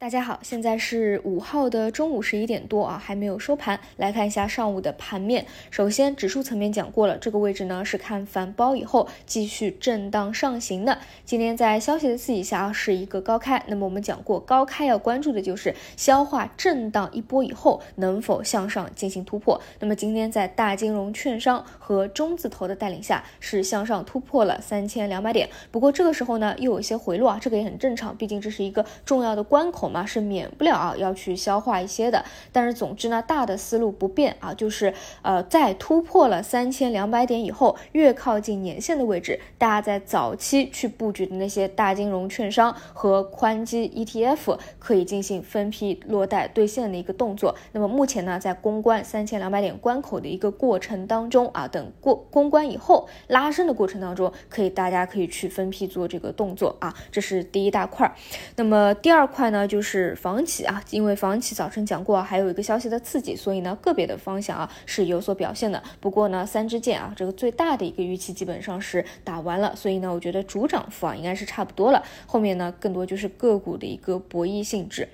大家好，现在是五号的中午十一点多啊，还没有收盘。来看一下上午的盘面。首先，指数层面讲过了，这个位置呢是看反包以后继续震荡上行的。今天在消息的刺激下啊，是一个高开。那么我们讲过，高开要关注的就是消化震荡一波以后能否向上进行突破。那么今天在大金融、券商和中字头的带领下，是向上突破了三千两百点。不过这个时候呢，又有一些回落啊，这个也很正常，毕竟这是一个重要的关口。嘛是免不了啊，要去消化一些的。但是总之呢，大的思路不变啊，就是呃，在突破了三千两百点以后，越靠近年线的位置，大家在早期去布局的那些大金融、券商和宽基 ETF 可以进行分批落袋兑现的一个动作。那么目前呢，在攻关三千两百点关口的一个过程当中啊，等过攻关以后拉升的过程当中，可以大家可以去分批做这个动作啊，这是第一大块。那么第二块呢，就就是房企啊，因为房企早晨讲过，还有一个消息的刺激，所以呢，个别的方向啊是有所表现的。不过呢，三支箭啊，这个最大的一个预期基本上是打完了，所以呢，我觉得主涨幅啊应该是差不多了。后面呢，更多就是个股的一个博弈性质。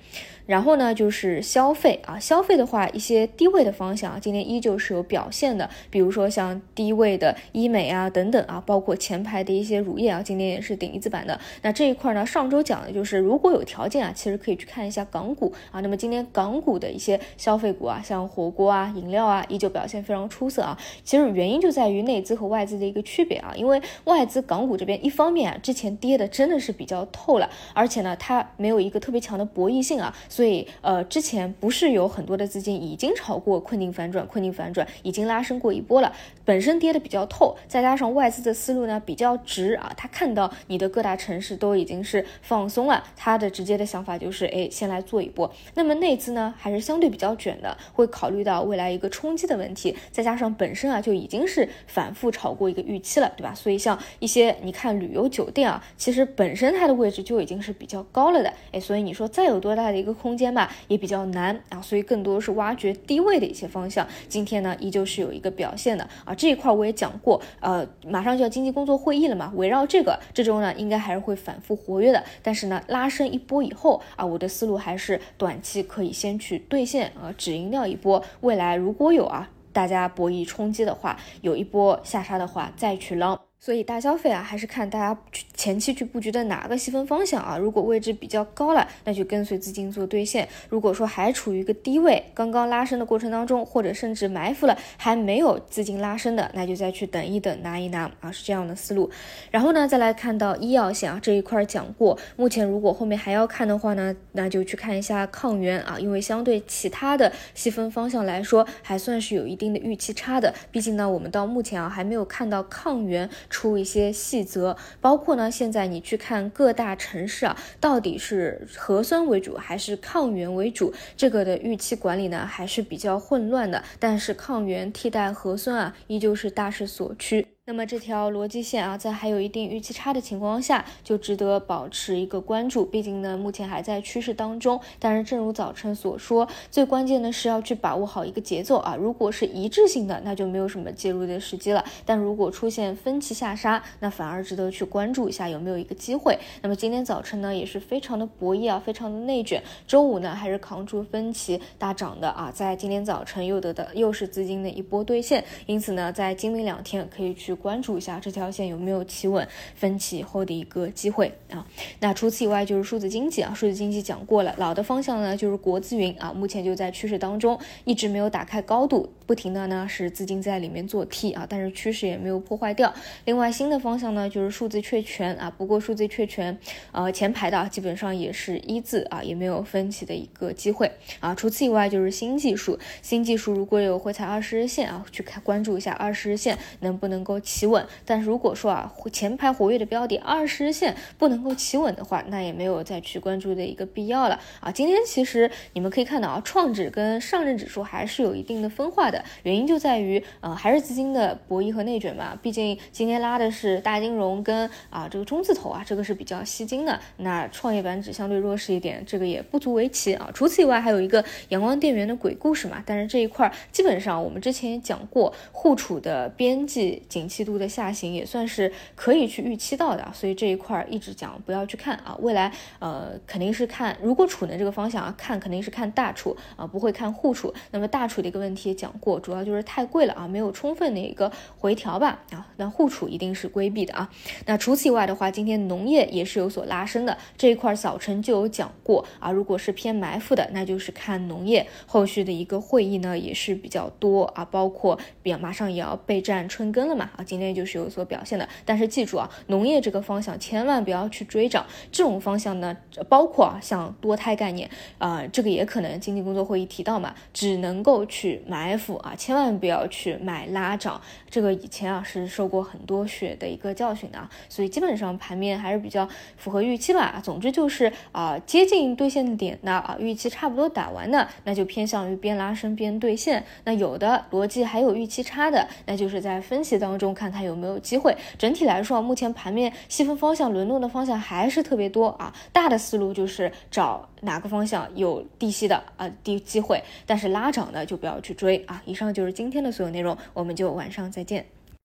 然后呢，就是消费啊，消费的话，一些低位的方向啊，今天依旧是有表现的，比如说像低位的医美啊等等啊，包括前排的一些乳业啊，今天也是顶一字板的。那这一块呢，上周讲的就是如果有条件啊，其实可以去看一下港股啊。那么今天港股的一些消费股啊，像火锅啊、饮料啊，依旧表现非常出色啊。其实原因就在于内资和外资的一个区别啊，因为外资港股这边一方面啊，之前跌的真的是比较透了，而且呢，它没有一个特别强的博弈性啊。所以，呃，之前不是有很多的资金已经炒过困境反转，困境反转已经拉升过一波了，本身跌的比较透，再加上外资的思路呢比较直啊，他看到你的各大城市都已经是放松了，他的直接的想法就是，哎，先来做一波。那么内资呢还是相对比较卷的，会考虑到未来一个冲击的问题，再加上本身啊就已经是反复炒过一个预期了，对吧？所以像一些你看旅游酒店啊，其实本身它的位置就已经是比较高了的，哎，所以你说再有多大的一个空间吧？也比较难啊，所以更多是挖掘低位的一些方向。今天呢，依旧是有一个表现的啊。这一块我也讲过，呃，马上就要经济工作会议了嘛，围绕这个，这周呢应该还是会反复活跃的。但是呢，拉升一波以后啊，我的思路还是短期可以先去兑现啊，止盈掉一波。未来如果有啊，大家博弈冲击的话，有一波下杀的话，再去捞。所以大消费啊，还是看大家去前期去布局的哪个细分方向啊。如果位置比较高了，那就跟随资金做兑现；如果说还处于一个低位，刚刚拉升的过程当中，或者甚至埋伏了还没有资金拉升的，那就再去等一等，拿一拿啊，是这样的思路。然后呢，再来看到医药线啊这一块讲过，目前如果后面还要看的话呢，那就去看一下抗原啊，因为相对其他的细分方向来说，还算是有一定的预期差的。毕竟呢，我们到目前啊还没有看到抗原。出一些细则，包括呢，现在你去看各大城市啊，到底是核酸为主还是抗原为主，这个的预期管理呢还是比较混乱的。但是抗原替代核酸啊，依旧是大势所趋。那么这条逻辑线啊，在还有一定预期差的情况下，就值得保持一个关注。毕竟呢，目前还在趋势当中。但是正如早晨所说，最关键的是要去把握好一个节奏啊。如果是一致性的，那就没有什么介入的时机了。但如果出现分歧下杀，那反而值得去关注一下有没有一个机会。那么今天早晨呢，也是非常的博弈啊，非常的内卷。周五呢，还是扛住分歧大涨的啊，在今天早晨又得到又是资金的一波兑现。因此呢，在今明两天可以去。关注一下这条线有没有企稳分歧后的一个机会啊？那除此以外就是数字经济啊，数字经济讲过了，老的方向呢就是国资云啊，目前就在趋势当中，一直没有打开高度，不停的呢是资金在里面做 T 啊，但是趋势也没有破坏掉。另外新的方向呢就是数字确权啊，不过数字确权呃前排的基本上也是一字啊，也没有分歧的一个机会啊。除此以外就是新技术，新技术如果有回踩二十日线啊，去看关注一下二十日线能不能够。企稳，但是如果说啊前排活跃的标的二十日线不能够企稳的话，那也没有再去关注的一个必要了啊。今天其实你们可以看到啊，创指跟上证指数还是有一定的分化的。的，原因就在于呃还是资金的博弈和内卷嘛。毕竟今天拉的是大金融跟啊这个中字头啊，这个是比较吸金的。那创业板指相对弱势一点，这个也不足为奇啊。除此以外，还有一个阳光电源的鬼故事嘛。但是这一块基本上我们之前也讲过，沪储的边际景气度的下行也算是可以去预期到的，所以这一块一直讲不要去看啊。未来呃肯定是看，如果储能这个方向啊看肯定是看大储啊，不会看沪储。那么大储的一个问题也讲过，主要就是太贵了啊，没有充分的一个回调吧啊。那互储一定是规避的啊。那除此以外的话，今天农业也是有所拉升的，这一块早晨就有讲过啊。如果是偏埋伏的，那就是看农业后续的一个会议呢也是比较多啊，包括比马上也要备战春耕了嘛啊，今天就是有所表现的。但是记住啊，农业这个方向千万不要去追涨，这种方向呢，包括啊像多胎概念啊，这个也可能经济工作会议提到嘛，只能够去埋伏啊，千万不要去买拉涨。这个以前啊是受过很多血的一个教训的啊，所以基本上盘面还是比较符合预期吧。总之就是啊，接近兑现点的啊，预期差不多打完的，那就偏向于边拉升边兑现。那有的逻辑还有预期差的，那就是在分析当中看看有没有机会。整体来说，目前盘面细分方向轮动的方向还是特别多啊。大的思路就是找哪个方向有低吸的啊低机会，但是拉涨的就不要去追啊。以上就是今天的所有内容，我们就晚上再见。